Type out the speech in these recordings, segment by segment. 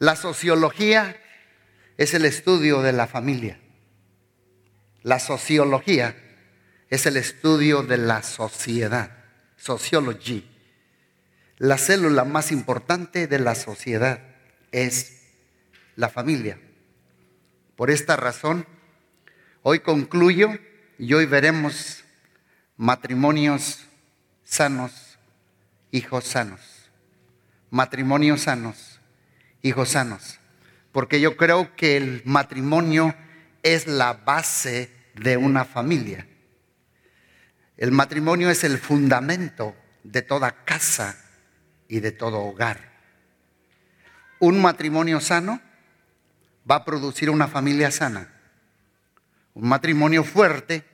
La sociología es el estudio de la familia. La sociología es el estudio de la sociedad. Sociology. La célula más importante de la sociedad es la familia. Por esta razón, hoy concluyo y hoy veremos matrimonios sanos, hijos sanos. Matrimonios sanos, hijos sanos. Porque yo creo que el matrimonio es la base de una familia. El matrimonio es el fundamento de toda casa y de todo hogar. Un matrimonio sano va a producir una familia sana. Un matrimonio fuerte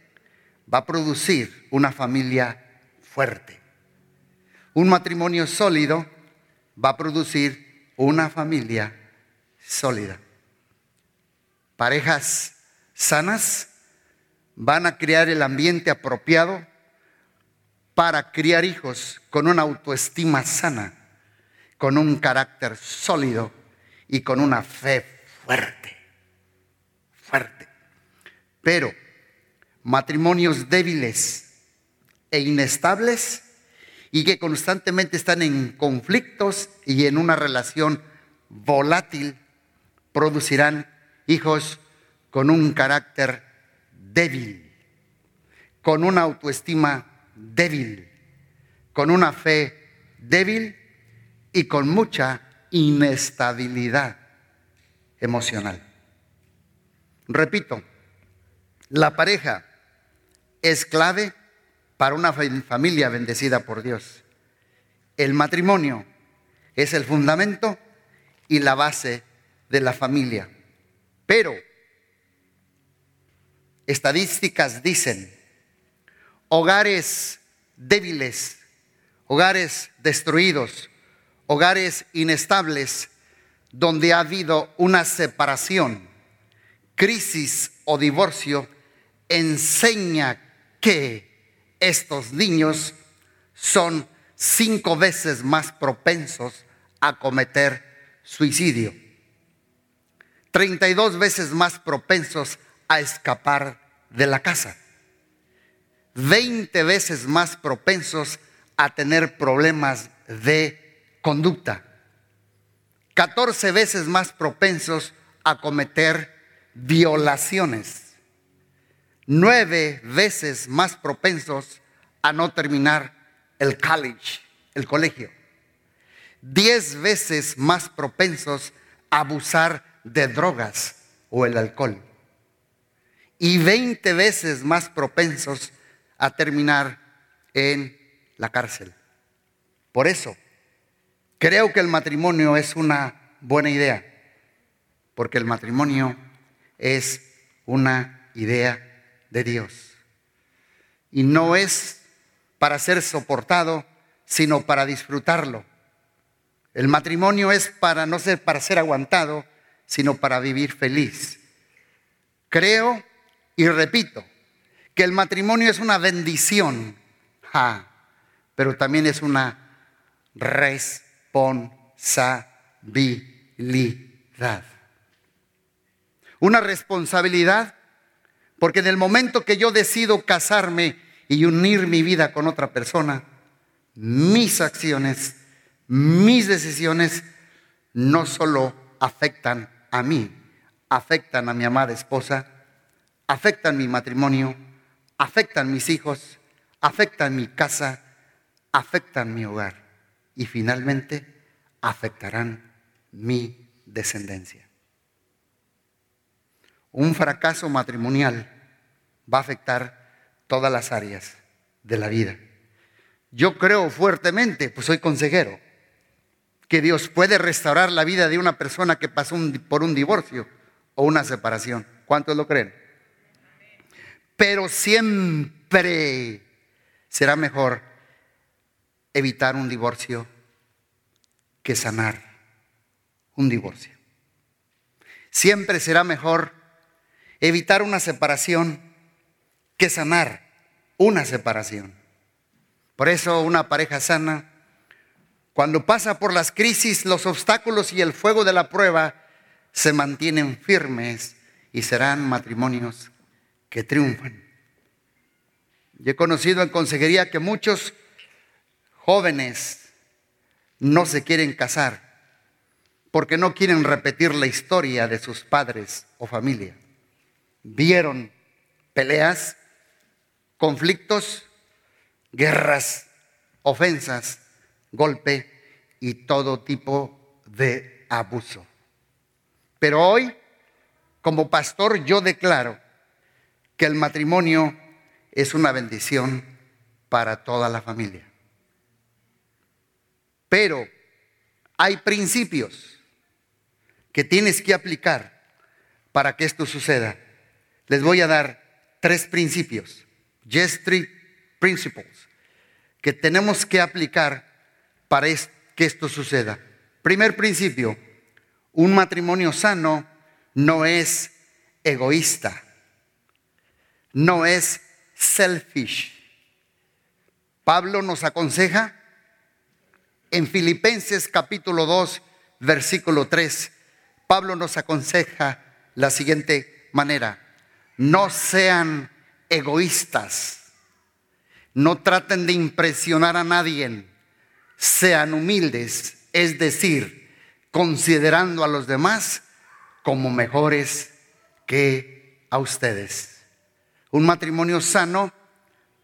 va a producir una familia fuerte. Un matrimonio sólido va a producir una familia sólida. Parejas sanas van a crear el ambiente apropiado para criar hijos con una autoestima sana, con un carácter sólido y con una fe fuerte, fuerte. Pero matrimonios débiles e inestables y que constantemente están en conflictos y en una relación volátil producirán hijos con un carácter débil, con una autoestima débil, con una fe débil y con mucha inestabilidad emocional. Repito, la pareja es clave para una familia bendecida por Dios. El matrimonio es el fundamento y la base de la familia. Pero estadísticas dicen, hogares débiles, hogares destruidos, hogares inestables, donde ha habido una separación, crisis o divorcio, enseña que estos niños son cinco veces más propensos a cometer suicidio, 32 veces más propensos a escapar de la casa, 20 veces más propensos a tener problemas de conducta, 14 veces más propensos a cometer violaciones, 9 veces más propensos a no terminar el college, el colegio, 10 veces más propensos a abusar de drogas o el alcohol y 20 veces más propensos a terminar en la cárcel. Por eso, creo que el matrimonio es una buena idea, porque el matrimonio es una idea de Dios. Y no es para ser soportado, sino para disfrutarlo. El matrimonio es para no ser para ser aguantado, sino para vivir feliz. Creo y repito, que el matrimonio es una bendición, pero también es una responsabilidad. Una responsabilidad porque en el momento que yo decido casarme y unir mi vida con otra persona, mis acciones, mis decisiones no solo afectan a mí, afectan a mi amada esposa, afectan mi matrimonio, afectan mis hijos, afectan mi casa, afectan mi hogar y finalmente afectarán mi descendencia. Un fracaso matrimonial va a afectar todas las áreas de la vida. Yo creo fuertemente, pues soy consejero, que Dios puede restaurar la vida de una persona que pasó por un divorcio o una separación. ¿Cuántos lo creen? Pero siempre será mejor evitar un divorcio que sanar un divorcio. Siempre será mejor evitar una separación que sanar una separación. Por eso una pareja sana Cuando pasa por las crisis, los obstáculos y el fuego de la prueba, se mantienen firmes y serán matrimonios que triunfan. Yo he conocido en consejería que muchos jóvenes no se quieren casar porque no quieren repetir la historia de sus padres o familia. Vieron peleas, conflictos, guerras, ofensas golpe y todo tipo de abuso. Pero hoy, como pastor, yo declaro que el matrimonio es una bendición para toda la familia. Pero hay principios que tienes que aplicar para que esto suceda. Les voy a dar tres principios, Just Street Principles, que tenemos que aplicar para que esto suceda. Primer principio, un matrimonio sano no es egoísta, no es selfish. Pablo nos aconseja en Filipenses capítulo 2, versículo 3. Pablo nos aconseja la siguiente manera, no sean egoístas, no traten de impresionar a nadie sean humildes, es decir, considerando a los demás como mejores que a ustedes. Un matrimonio sano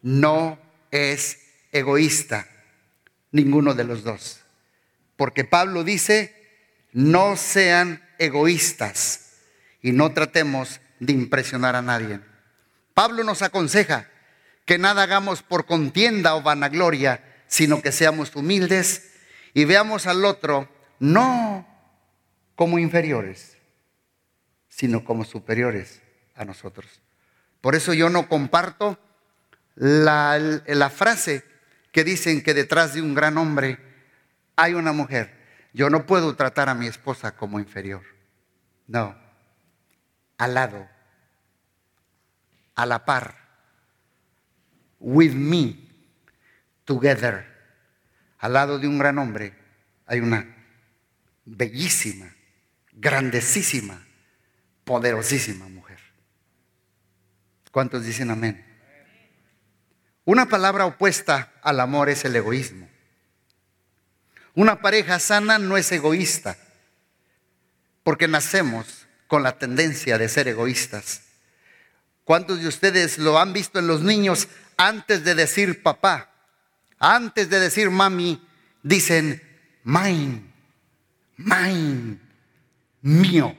no es egoísta, ninguno de los dos. Porque Pablo dice, no sean egoístas y no tratemos de impresionar a nadie. Pablo nos aconseja que nada hagamos por contienda o vanagloria, sino que seamos humildes y veamos al otro no como inferiores, sino como superiores a nosotros. Por eso yo no comparto la, la frase que dicen que detrás de un gran hombre hay una mujer. Yo no puedo tratar a mi esposa como inferior. No, al lado, a la par, with me, together. Al lado de un gran hombre hay una bellísima, grandecísima, poderosísima mujer. ¿Cuántos dicen amén? Una palabra opuesta al amor es el egoísmo. Una pareja sana no es egoísta, porque nacemos con la tendencia de ser egoístas. ¿Cuántos de ustedes lo han visto en los niños antes de decir papá? Antes de decir mami, dicen mine, mine, mío,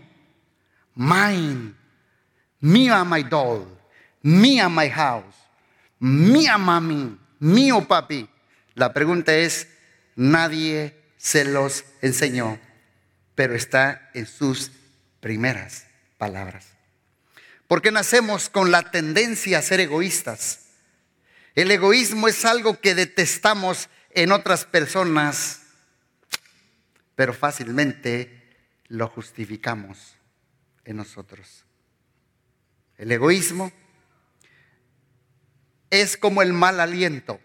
mine, mía my doll, mía my house, mía mami, mío papi. La pregunta es, nadie se los enseñó, pero está en sus primeras palabras. Porque nacemos con la tendencia a ser egoístas. El egoísmo es algo que detestamos en otras personas, pero fácilmente lo justificamos en nosotros. El egoísmo es como el mal aliento.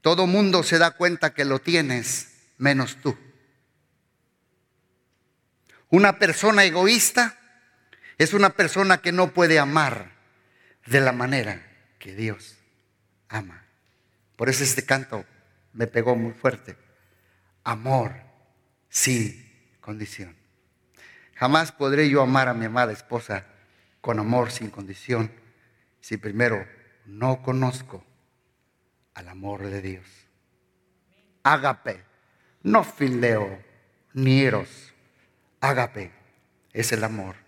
Todo mundo se da cuenta que lo tienes, menos tú. Una persona egoísta es una persona que no puede amar de la manera que Dios ama. Por eso este canto me pegó muy fuerte. Amor sin condición. Jamás podré yo amar a mi amada esposa con amor sin condición si primero no conozco al amor de Dios. Ágape, no fileo ni eros. Ágape es el amor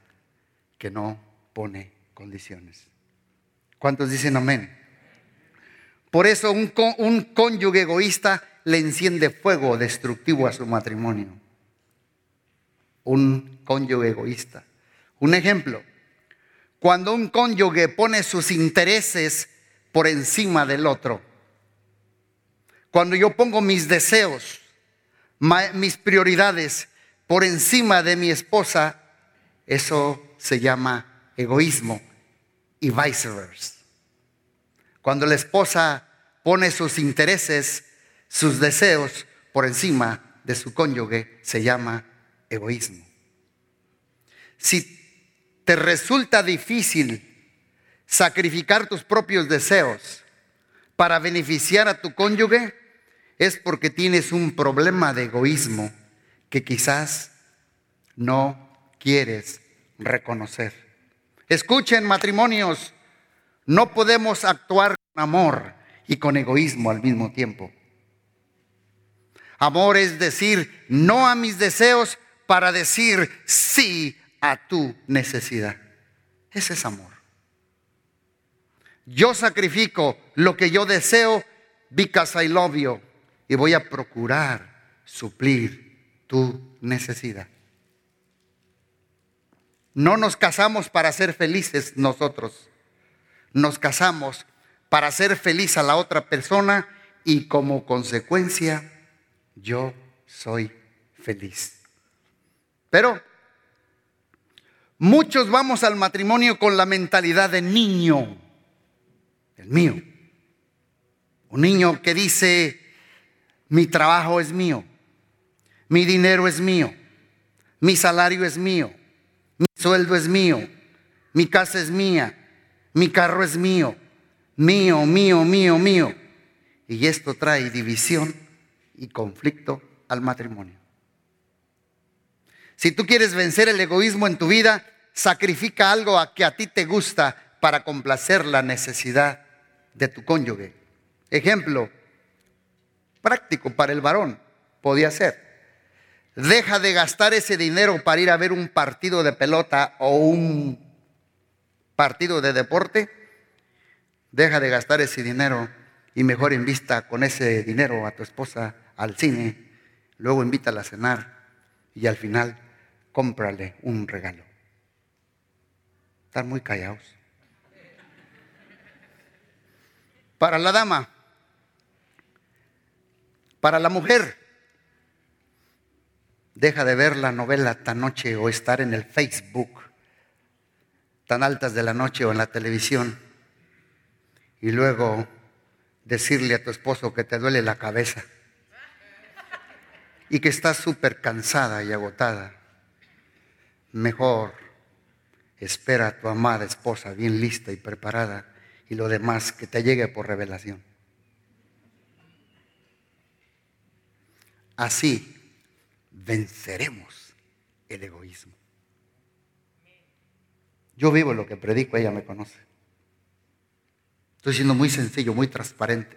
que no pone condiciones. ¿Cuántos dicen amén? Por eso un, un cónyuge egoísta le enciende fuego destructivo a su matrimonio. Un cónyuge egoísta. Un ejemplo, cuando un cónyuge pone sus intereses por encima del otro. Cuando yo pongo mis deseos, mis prioridades por encima de mi esposa, eso se llama egoísmo y viceversa. Cuando la esposa pone sus intereses sus deseos por encima de su cónyuge se llama egoísmo. Si te resulta difícil sacrificar tus propios deseos para beneficiar a tu cónyuge, es porque tienes un problema de egoísmo que quizás no quieres reconocer. Escuchen matrimonios, no podemos actuar con amor y con egoísmo al mismo tiempo. Amor es decir no a mis deseos para decir sí a tu necesidad. Ese es amor. Yo sacrifico lo que yo deseo because I love you y voy a procurar suplir tu necesidad. No nos casamos para ser felices nosotros. Nos casamos para hacer feliz a la otra persona y como consecuencia yo soy feliz. Pero muchos vamos al matrimonio con la mentalidad de niño, el mío. Un niño que dice, mi trabajo es mío, mi dinero es mío, mi salario es mío, sueldo es mío, mi casa es mía, mi carro es mío, mío, mío, mío, mío. Y esto trae división y conflicto al matrimonio. Si tú quieres vencer el egoísmo en tu vida, sacrifica algo a que a ti te gusta para complacer la necesidad de tu cónyuge. Ejemplo práctico para el varón podía ser Deja de gastar ese dinero para ir a ver un partido de pelota o un partido de deporte. Deja de gastar ese dinero y mejor invista con ese dinero a tu esposa al cine. Luego invítala a cenar y al final cómprale un regalo. Están muy callados. Para la dama, para la mujer, Deja de ver la novela tan noche o estar en el Facebook tan altas de la noche o en la televisión y luego decirle a tu esposo que te duele la cabeza y que estás súper cansada y agotada. Mejor espera a tu amada esposa bien lista y preparada y lo demás que te llegue por revelación. Así venceremos el egoísmo. Yo vivo lo que predico, ella me conoce. Estoy siendo muy sencillo, muy transparente.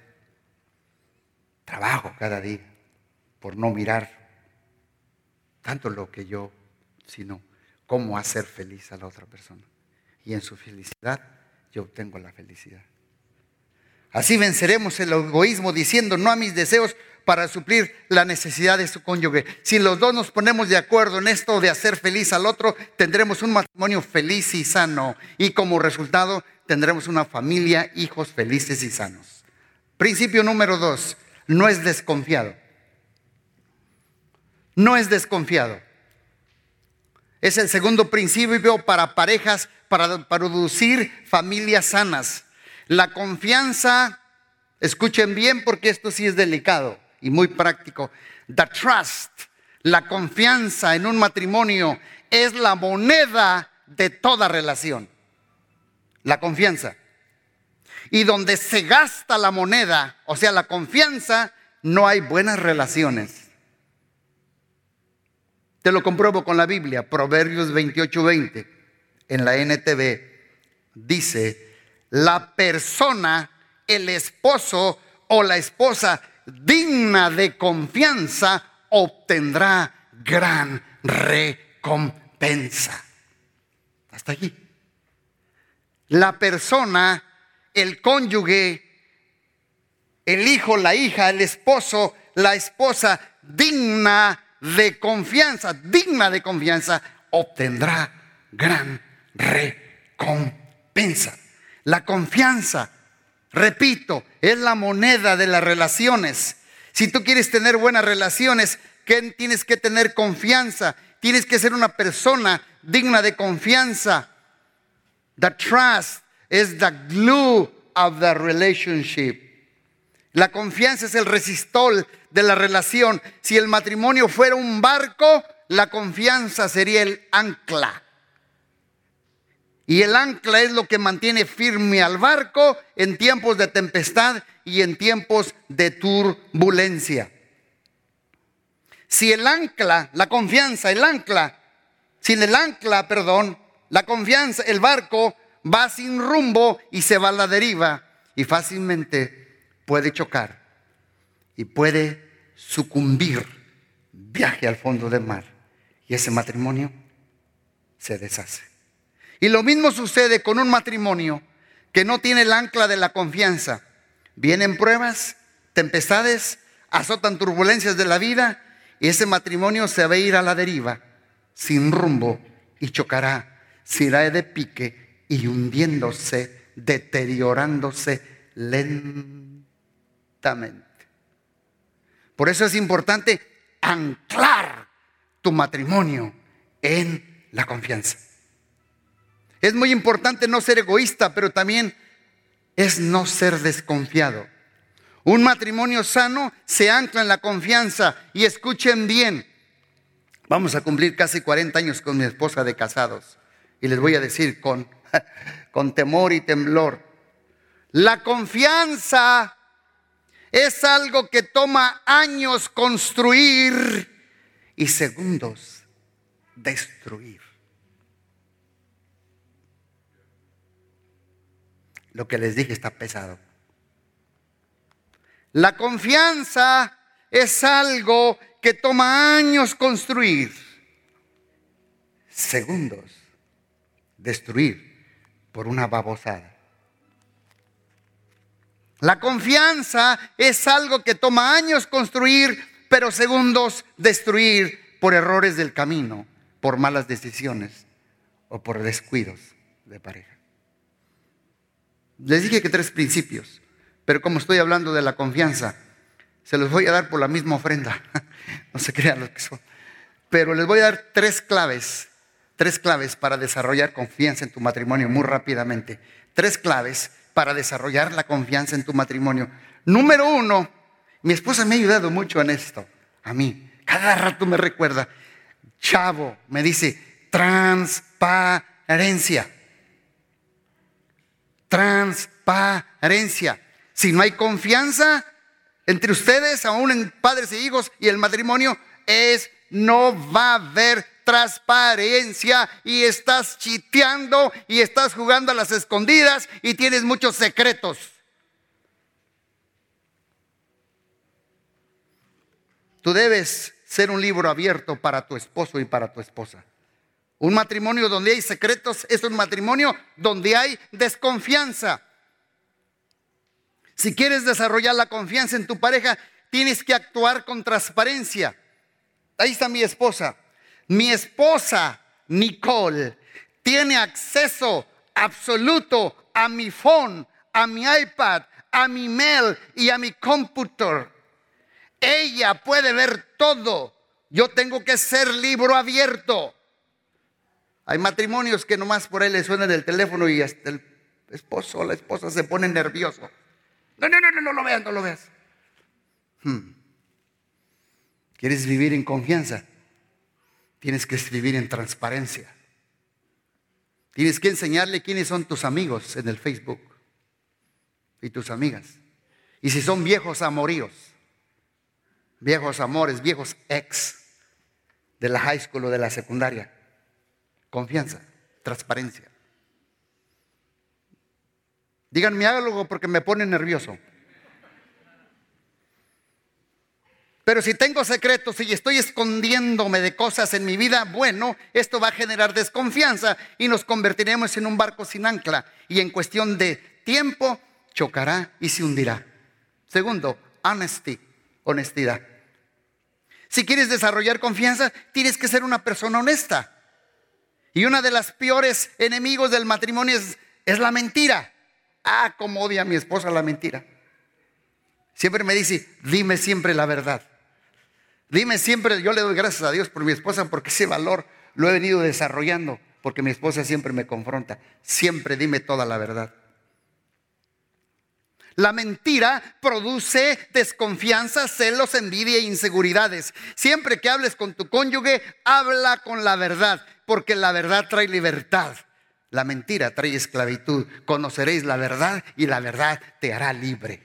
Trabajo cada día por no mirar tanto lo que yo, sino cómo hacer feliz a la otra persona. Y en su felicidad yo obtengo la felicidad. Así venceremos el egoísmo diciendo no a mis deseos para suplir la necesidad de su cónyuge. Si los dos nos ponemos de acuerdo en esto de hacer feliz al otro, tendremos un matrimonio feliz y sano. Y como resultado tendremos una familia, hijos felices y sanos. Principio número dos, no es desconfiado. No es desconfiado. Es el segundo principio para parejas, para producir familias sanas. La confianza, escuchen bien porque esto sí es delicado y muy práctico. The trust, la confianza en un matrimonio es la moneda de toda relación. La confianza. Y donde se gasta la moneda, o sea, la confianza, no hay buenas relaciones. Te lo compruebo con la Biblia, Proverbios 28:20, en la NTV, dice, la persona, el esposo o la esposa digna de confianza obtendrá gran recompensa. Hasta aquí. La persona, el cónyuge, el hijo, la hija, el esposo, la esposa digna de confianza, digna de confianza, obtendrá gran recompensa. La confianza, repito, es la moneda de las relaciones. Si tú quieres tener buenas relaciones, tienes que tener confianza. Tienes que ser una persona digna de confianza. The trust is the glue of the relationship. La confianza es el resistol de la relación. Si el matrimonio fuera un barco, la confianza sería el ancla. Y el ancla es lo que mantiene firme al barco en tiempos de tempestad y en tiempos de turbulencia. Si el ancla, la confianza, el ancla, sin el ancla, perdón, la confianza, el barco va sin rumbo y se va a la deriva y fácilmente puede chocar y puede sucumbir, viaje al fondo del mar y ese matrimonio se deshace. Y lo mismo sucede con un matrimonio que no tiene el ancla de la confianza. Vienen pruebas, tempestades, azotan turbulencias de la vida y ese matrimonio se va a ir a la deriva, sin rumbo y chocará, se irá de pique y hundiéndose, deteriorándose lentamente. Por eso es importante anclar tu matrimonio en la confianza. Es muy importante no ser egoísta, pero también es no ser desconfiado. Un matrimonio sano se ancla en la confianza y escuchen bien. Vamos a cumplir casi 40 años con mi esposa de casados y les voy a decir con, con temor y temblor. La confianza es algo que toma años construir y segundos destruir. Lo que les dije está pesado. La confianza es algo que toma años construir, segundos destruir por una babosada. La confianza es algo que toma años construir, pero segundos destruir por errores del camino, por malas decisiones o por descuidos de pareja. Les dije que tres principios. Pero como estoy hablando de la confianza, se los voy a dar por la misma ofrenda. No se crean los que son. Pero les voy a dar tres claves, tres claves para desarrollar confianza en tu matrimonio muy rápidamente. Tres claves para desarrollar la confianza en tu matrimonio. Número uno, mi esposa me ha ayudado mucho en esto, a mí. Cada rato me recuerda, chavo, me dice, transparencia. Transparencia. Si no hay confianza entre ustedes, aún en padres e hijos y el matrimonio, es no va a haber transparencia y estás chiteando y estás jugando a las escondidas y tienes muchos secretos. Tú debes ser un libro abierto para tu esposo y para tu esposa. Un matrimonio donde hay secretos es un matrimonio donde hay desconfianza. Si quieres desarrollar la confianza en tu pareja, tienes que actuar con transparencia. Ahí está mi esposa. Mi esposa, Nicole, tiene acceso absoluto a mi phone, a mi iPad, a mi mail y a mi computador. Ella puede ver todo. Yo tengo que ser libro abierto. Hay matrimonios que nomás por ahí le suena el teléfono y hasta el esposo o la esposa se pone nervioso. No, no, no, no, no lo veas, no lo veas. Hmm. ¿Quieres vivir en confianza? Tienes que vivir en transparencia. Tienes que enseñarle quiénes son tus amigos en el Facebook y tus amigas. Y si son viejos amoríos, viejos amores, viejos ex de la high school o de la secundaria. Confianza, transparencia. Díganme algo porque me pone nervioso. Pero si tengo secretos y estoy escondiéndome de cosas en mi vida, bueno, esto va a generar desconfianza y nos convertiremos en un barco sin ancla y en cuestión de tiempo chocará y se hundirá. Segundo, honesty, honestidad. Si quieres desarrollar confianza, tienes que ser una persona honesta. Y una de las peores enemigos del matrimonio es, es la mentira. Ah, cómo odia a mi esposa la mentira. Siempre me dice, dime siempre la verdad. Dime siempre, yo le doy gracias a Dios por mi esposa porque ese valor lo he venido desarrollando, porque mi esposa siempre me confronta. Siempre dime toda la verdad. La mentira produce desconfianza, celos, envidia e inseguridades. Siempre que hables con tu cónyuge, habla con la verdad, porque la verdad trae libertad. La mentira trae esclavitud. Conoceréis la verdad y la verdad te hará libre.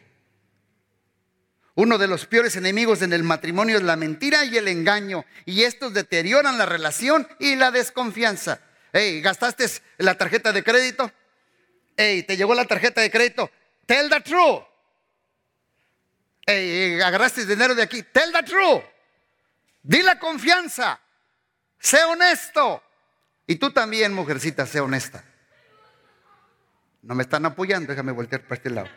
Uno de los peores enemigos en el matrimonio es la mentira y el engaño. Y estos deterioran la relación y la desconfianza. Hey, ¿gastaste la tarjeta de crédito? Hey, ¿te llegó la tarjeta de crédito? Tell the truth. Hey, agarraste dinero de aquí. Tell the truth. Di la confianza. Sé honesto. Y tú también, mujercita, sé honesta. No me están apoyando, déjame voltear para este lado.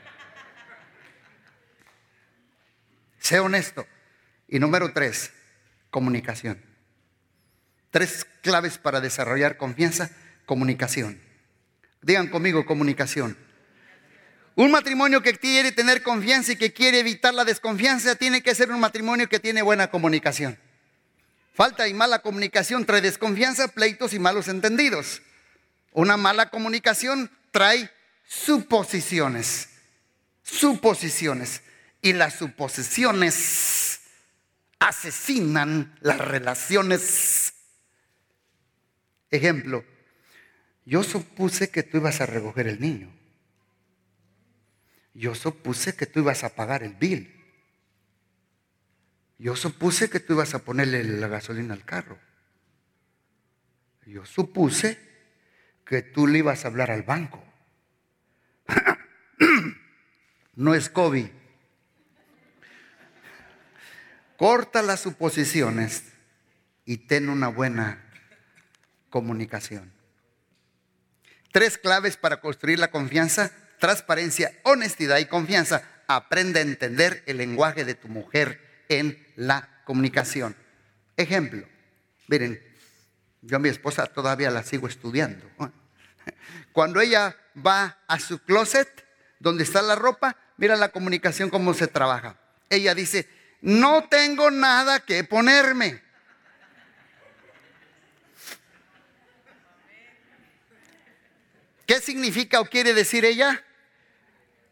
Sé honesto. Y número tres, comunicación. Tres claves para desarrollar confianza, comunicación. Digan conmigo comunicación. Un matrimonio que quiere tener confianza y que quiere evitar la desconfianza tiene que ser un matrimonio que tiene buena comunicación. Falta y mala comunicación trae desconfianza, pleitos y malos entendidos. Una mala comunicación trae suposiciones, suposiciones. Y las suposiciones asesinan las relaciones. Ejemplo, yo supuse que tú ibas a recoger el niño. Yo supuse que tú ibas a pagar el bill. Yo supuse que tú ibas a ponerle la gasolina al carro. Yo supuse que tú le ibas a hablar al banco. no es COVID. Corta las suposiciones y ten una buena comunicación. Tres claves para construir la confianza, transparencia, honestidad y confianza. Aprende a entender el lenguaje de tu mujer en la comunicación. Ejemplo, miren, yo a mi esposa todavía la sigo estudiando. Cuando ella va a su closet, donde está la ropa, mira la comunicación cómo se trabaja. Ella dice, no tengo nada que ponerme. ¿Qué significa o quiere decir ella?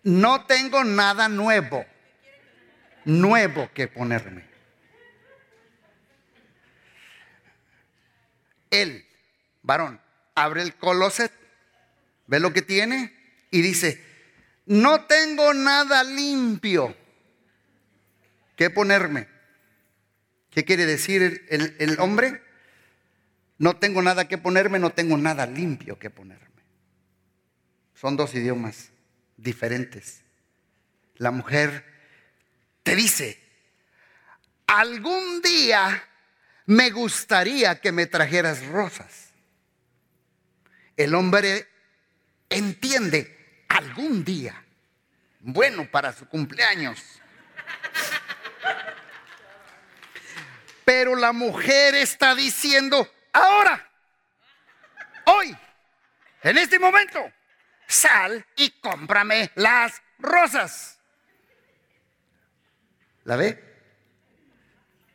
No tengo nada nuevo nuevo que ponerme. Él, varón, abre el closet, ve lo que tiene y dice, no tengo nada limpio que ponerme. ¿Qué quiere decir el, el, hombre? No tengo nada que ponerme, no tengo nada limpio que ponerme. Son dos idiomas diferentes. La mujer te dice, algún día me gustaría que me trajeras rosas. El hombre entiende algún día, bueno para su cumpleaños. Pero la mujer está diciendo, ahora, hoy, en este momento, sal y cómprame las rosas. ¿La ve?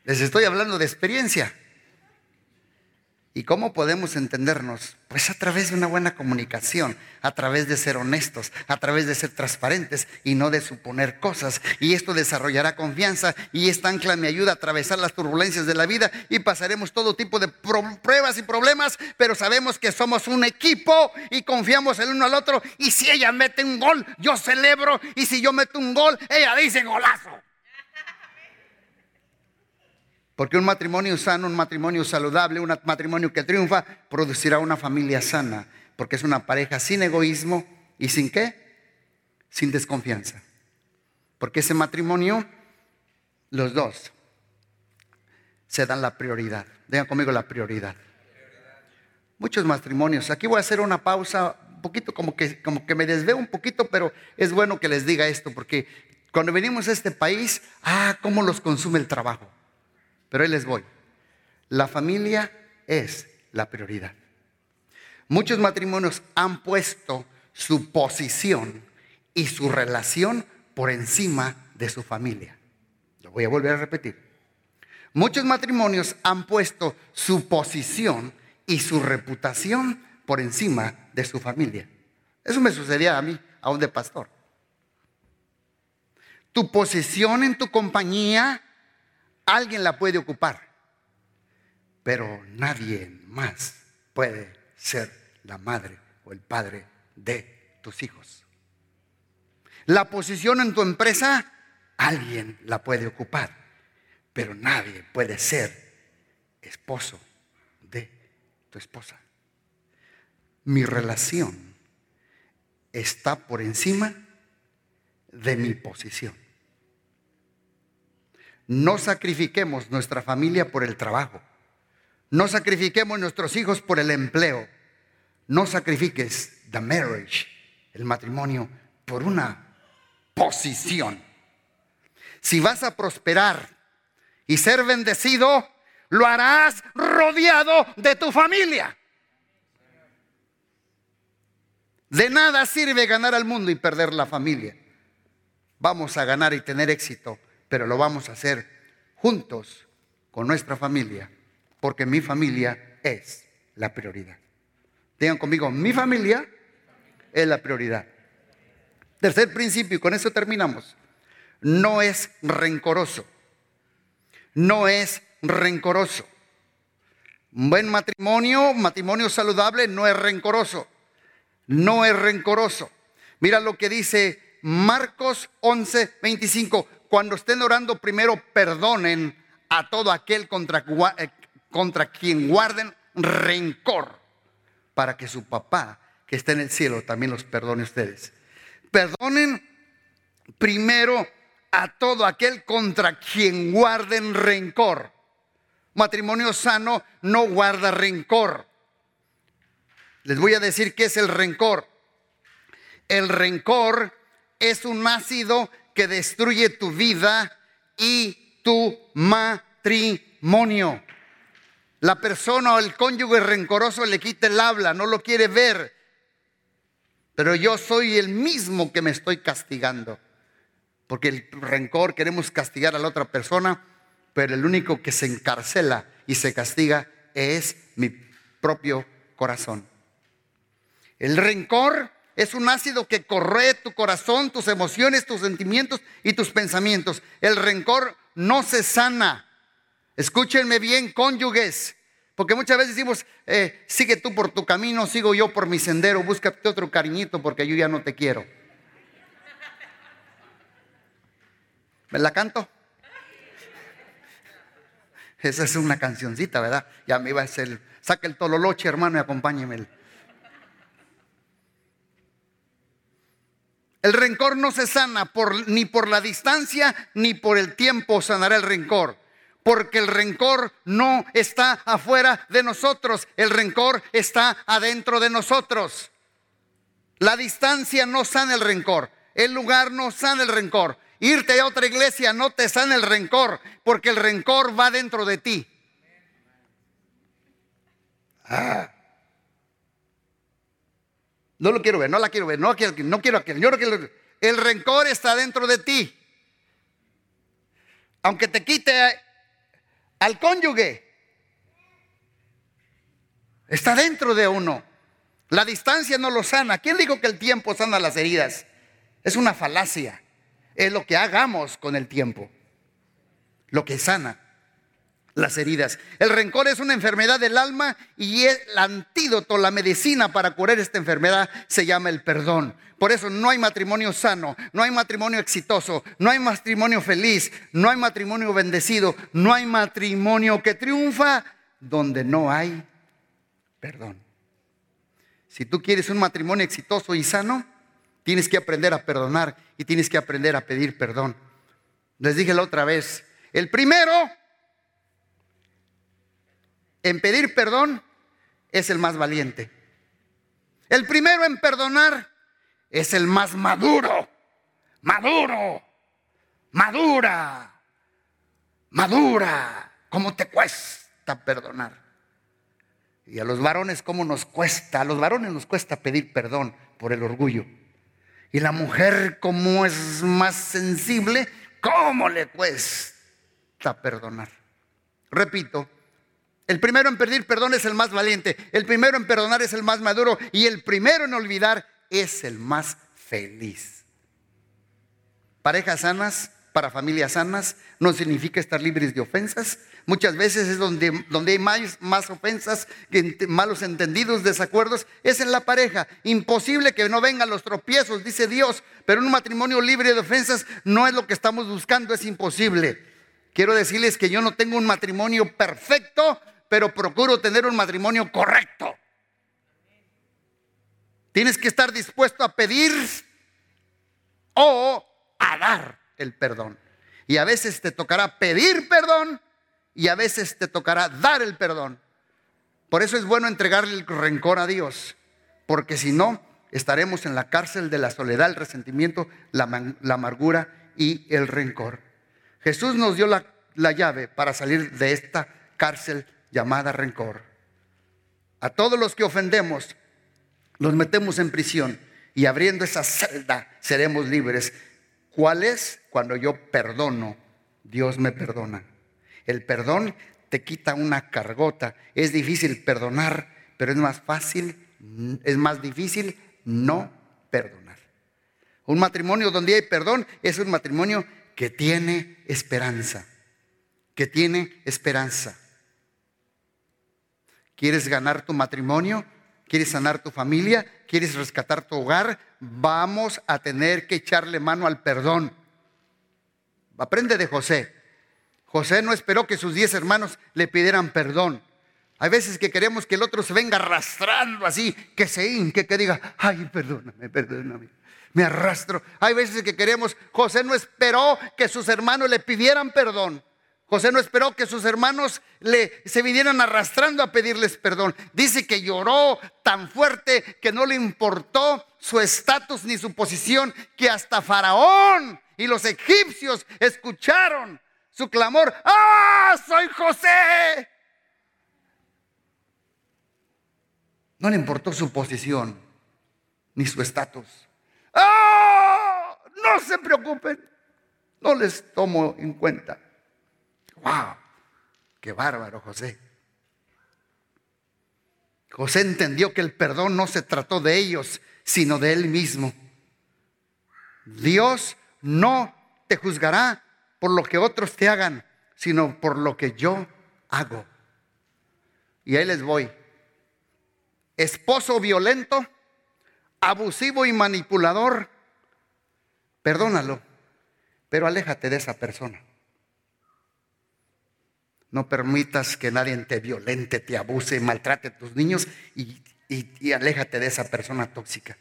Les estoy hablando de experiencia. ¿Y cómo podemos entendernos? Pues a través de una buena comunicación, a través de ser honestos, a través de ser transparentes y no de suponer cosas. Y esto desarrollará confianza y esta ancla me ayuda a atravesar las turbulencias de la vida y pasaremos todo tipo de pruebas y problemas, pero sabemos que somos un equipo y confiamos el uno al otro. Y si ella mete un gol, yo celebro. Y si yo meto un gol, ella dice golazo. Porque un matrimonio sano, un matrimonio saludable, un matrimonio que triunfa, producirá una familia sana. Porque es una pareja sin egoísmo y sin qué? Sin desconfianza. Porque ese matrimonio, los dos, se dan la prioridad. Digan conmigo la prioridad. Muchos matrimonios. Aquí voy a hacer una pausa, un poquito como que, como que me desveo un poquito, pero es bueno que les diga esto, porque cuando venimos a este país, ah, cómo los consume el trabajo. Pero ahí les voy. La familia es la prioridad. Muchos matrimonios han puesto su posición y su relación por encima de su familia. Lo voy a volver a repetir. Muchos matrimonios han puesto su posición y su reputación por encima de su familia. Eso me sucedía a mí, a un de pastor. Tu posición en tu compañía, alguien la puede ocupar, pero nadie más puede ser la madre o el padre de tus hijos. La posición en tu empresa, alguien la puede ocupar, pero nadie puede ser esposo de tu esposa. Mi relación está por encima de mi posición. No sacrifiquemos nuestra familia por el trabajo. No sacrifiquemos nuestros hijos por el empleo. No sacrifiques the marriage, el matrimonio, por una posición. Si vas a prosperar y ser bendecido, lo harás rodeado de tu familia. De nada sirve ganar al mundo y perder la familia. Vamos a ganar y tener éxito, pero lo vamos a hacer juntos con nuestra familia, porque mi familia es la prioridad. Digan conmigo, mi familia es la prioridad. Tercer principio, y con eso terminamos. No es rencoroso. No es rencoroso. Un buen matrimonio, matrimonio saludable, no es rencoroso. No es rencoroso. Mira lo que dice Marcos 11, 25. Cuando estén orando, primero perdonen a todo aquel contra, eh, contra quien guarden rencor, para que su papá que está en el cielo también los perdone a ustedes. Perdonen primero a todo aquel contra quien guarden rencor. Matrimonio sano no guarda rencor. Les voy a decir qué es el rencor. El rencor es un ácido que destruye tu vida y tu matrimonio. La persona o el cónyuge rencoroso le quita el habla, no lo quiere ver. Pero yo soy el mismo que me estoy castigando. Porque el rencor queremos castigar a la otra persona pero el único que se encarcela y se castiga es mi propio corazón. El rencor es un ácido que corre tu corazón, tus emociones, tus sentimientos y tus pensamientos. El rencor no se sana. Escúchenme bien, cónyuges. Porque muchas veces decimos, eh, sigue tú por tu camino, sigo yo por mi sendero, búscate otro cariñito porque yo ya no te quiero. ¿Me la canto? Esa es una cancioncita, ¿verdad? Ya me iba a hacer, saca el tololoche, hermano, y acompáñeme. El rencor no se sana por, ni por la distancia ni por el tiempo sanará el rencor. Porque el rencor no está afuera de nosotros, el rencor está adentro de nosotros. La distancia no sana el rencor, el lugar no sana el rencor, Irte a otra iglesia no te sana el rencor, porque el rencor va dentro de ti. Ah. No lo quiero ver, no la quiero ver, no quiero, no quiero aquel, yo. El rencor está dentro de ti. Aunque te quite al cónyuge, está dentro de uno. La distancia no lo sana. ¿Quién dijo que el tiempo sana las heridas? Es una falacia es lo que hagamos con el tiempo, lo que sana las heridas. El rencor es una enfermedad del alma y el antídoto, la medicina para curar esta enfermedad se llama el perdón. Por eso no hay matrimonio sano, no hay matrimonio exitoso, no hay matrimonio feliz, no hay matrimonio bendecido, no hay matrimonio que triunfa donde no hay perdón. Si tú quieres un matrimonio exitoso y sano, Tienes que aprender a perdonar y tienes que aprender a pedir perdón. Les dije la otra vez, el primero en pedir perdón es el más valiente. El primero en perdonar es el más maduro. Maduro. Madura. Madura. ¿Cómo te cuesta perdonar? Y a los varones, ¿cómo nos cuesta? A los varones nos cuesta pedir perdón por el orgullo. Y la mujer, como es más sensible, ¿cómo le cuesta perdonar? Repito, el primero en pedir perdón es el más valiente, el primero en perdonar es el más maduro y el primero en olvidar es el más feliz. Parejas sanas para familias sanas no significa estar libres de ofensas. Muchas veces es donde, donde hay más, más ofensas, malos entendidos, desacuerdos, es en la pareja. Imposible que no vengan los tropiezos, dice Dios, pero un matrimonio libre de ofensas no es lo que estamos buscando, es imposible. Quiero decirles que yo no tengo un matrimonio perfecto, pero procuro tener un matrimonio correcto. Tienes que estar dispuesto a pedir o a dar el perdón. Y a veces te tocará pedir perdón y a veces te tocará dar el perdón. Por eso es bueno entregarle el rencor a Dios, porque si no, estaremos en la cárcel de la soledad, el resentimiento, la, amargura y el rencor. Jesús nos dio la, la llave para salir de esta cárcel llamada rencor. A todos los que ofendemos, los metemos en prisión y abriendo esa celda seremos libres. ¿Cuál es? Cuando yo perdono, Dios me perdona. El perdón te quita una cargota. Es difícil perdonar, pero es más fácil, es más difícil no perdonar. Un matrimonio donde hay perdón es un matrimonio que tiene esperanza, que tiene esperanza. ¿Quieres ganar tu matrimonio? ¿Quieres sanar tu familia? ¿Quieres rescatar tu hogar? Vamos a tener que echarle mano al perdón. Aprende de José. José no esperó que sus diez hermanos le pidieran perdón. Hay veces que queremos que el otro se venga arrastrando así, que se hinque, que diga, ay, perdóname, perdóname. Me arrastro. Hay veces que queremos, José no esperó que sus hermanos le pidieran perdón. José no esperó que sus hermanos le, se vinieran arrastrando a pedirles perdón. Dice que lloró tan fuerte que no le importó su estatus ni su posición, que hasta Faraón y los egipcios escucharon su clamor. ¡Ah, soy José! No le importó su posición ni su estatus. ¡Ah! No se preocupen, no les tomo en cuenta. ¡Wow! ¡Qué bárbaro, José! José entendió que el perdón no se trató de ellos, sino de él mismo. Dios no te juzgará por lo que otros te hagan, sino por lo que yo hago. Y ahí les voy. Esposo violento, abusivo y manipulador, perdónalo, pero aléjate de esa persona. No permitas que nadie te violente, te abuse, maltrate a tus niños y, aléjate de esa persona tóxica.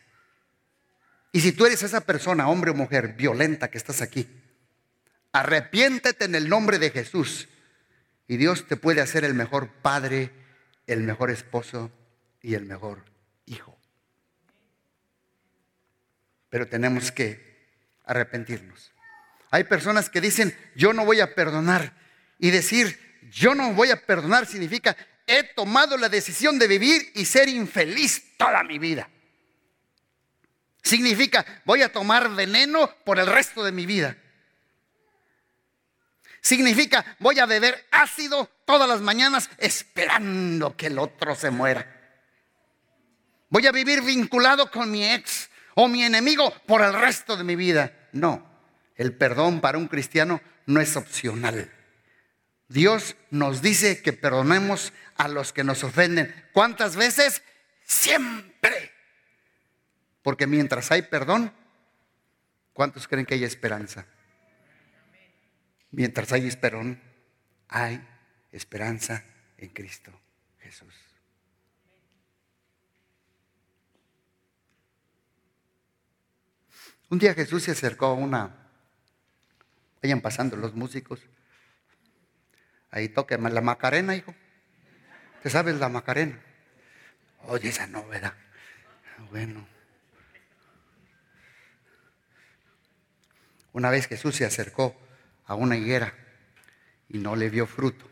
Y si tú eres esa persona, hombre o mujer, violenta que estás aquí, arrepiéntete en el nombre de Jesús y Dios te puede hacer el mejor padre, el mejor esposo y el mejor hijo. Pero tenemos que arrepentirnos. Hay personas que dicen, yo no voy a perdonar. Y decir, yo no voy a perdonar significa, he tomado la decisión de vivir y ser infeliz toda mi vida. Significa, voy a tomar veneno por el resto de mi vida. Significa, voy a beber ácido todas las mañanas esperando que el otro se muera. Voy a vivir vinculado con mi ex o mi enemigo por el resto de mi vida. No, el perdón para un cristiano no es opcional. Dios nos dice que perdonemos a los que nos ofenden. ¿Cuántas veces? Siempre. Porque mientras hay perdón, ¿cuántos creen que hay esperanza? Mientras hay esperón, hay esperanza en Cristo Jesús. Un día Jesús se acercó a una, vayan pasando los músicos, Ahí toque la Macarena, hijo. ¿Te sabes la Macarena? Oye, esa novedad. Bueno. Una vez Jesús se acercó a una higuera y no le vio fruto.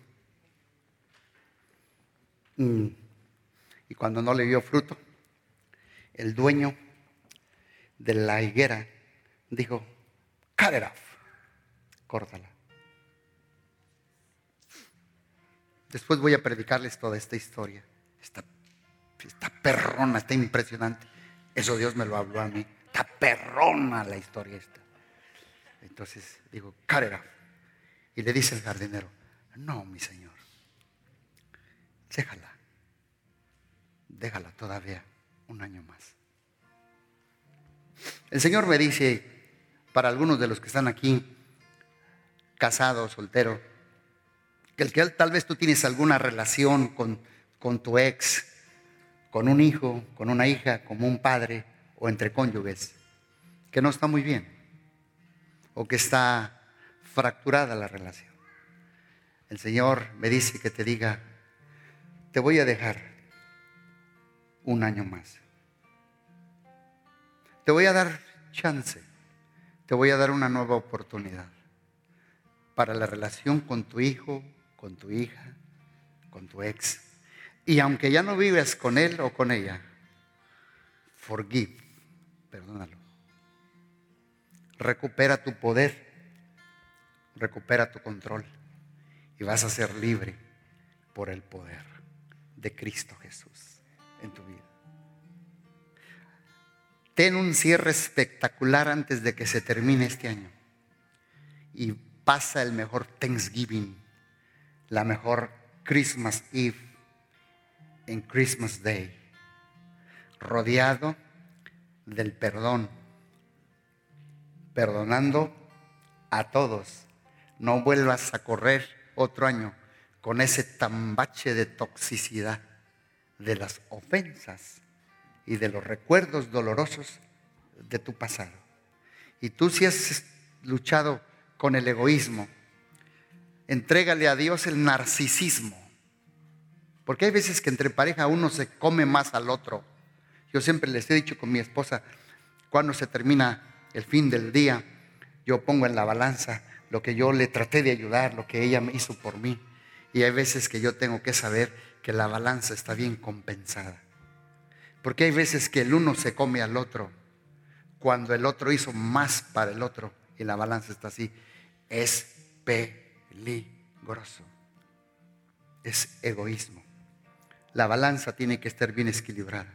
Mm. Y cuando no le vio fruto, el dueño de la higuera dijo, cut off, córtala. Después voy a predicarles toda esta historia. Está, perrona, está impresionante. Eso Dios me lo habló a mí. Está perrona la historia esta. Entonces digo, cut Y le dice el jardinero, no, mi señor, déjala, déjala todavía un año más. El Señor me dice, para algunos de los que están aquí, casados, solteros, que tal vez tú tienes alguna relación con, con tu ex, con un hijo, con una hija, como un padre o entre cónyuges, que no está muy bien o que está fracturada la relación. El Señor me dice que te diga, te voy a dejar un año más. Te voy a dar chance, te voy a dar una nueva oportunidad para la relación con tu hijo, con tu hija, con tu ex. Y aunque ya no vives con él o con ella, forgive, perdónalo. Recupera tu poder, recupera tu control y vas a ser libre por el poder de Cristo Jesús en tu vida. Ten un cierre espectacular antes de que se termine este año y pasa el mejor Thanksgiving, la mejor Christmas Eve en Christmas Day, rodeado del perdón, perdonando a todos. No vuelvas a correr otro año con ese tambache de toxicidad de las ofensas y de los recuerdos dolorosos de tu pasado. Y tú si has luchado con el egoísmo, entrégale a Dios el narcisismo. Porque hay veces que entre pareja uno se come más al otro. Yo siempre les he dicho con mi esposa, cuando se termina el fin del día, yo pongo en la balanza lo que yo le traté de ayudar, lo que ella me hizo por mí. Y hay veces que yo tengo que saber que la balanza está bien compensada. Porque hay veces que el uno se come al otro cuando el otro hizo más para el otro y la balanza está así. Es peligroso. Es egoísmo. La balanza tiene que estar bien equilibrada,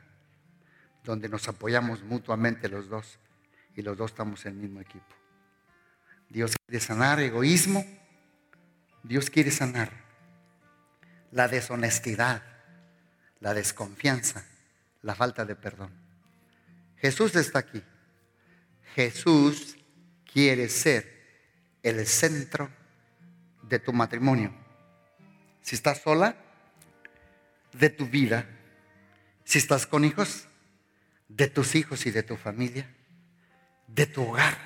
donde nos apoyamos mutuamente los dos y los dos estamos en el mismo equipo. Dios quiere sanar egoísmo, Dios quiere sanar la deshonestidad, la desconfianza, la falta de perdón. Jesús está aquí. Jesús quiere ser el centro de tu matrimonio. Si estás sola, de tu vida. Si estás con hijos, de tus hijos y de tu familia, de tu hogar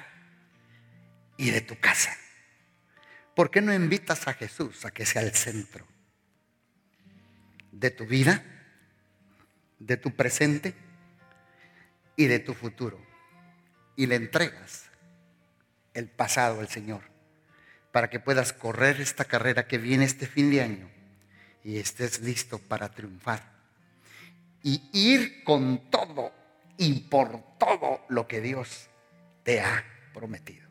y de tu casa. ¿Por qué no invitas a Jesús a que sea el centro de tu vida, de tu presente y de tu futuro? Y le entregas el pasado al Señor para que puedas correr esta carrera que viene este fin de año y estés listo para triunfar. Y ir con todo y por todo lo que Dios te ha prometido.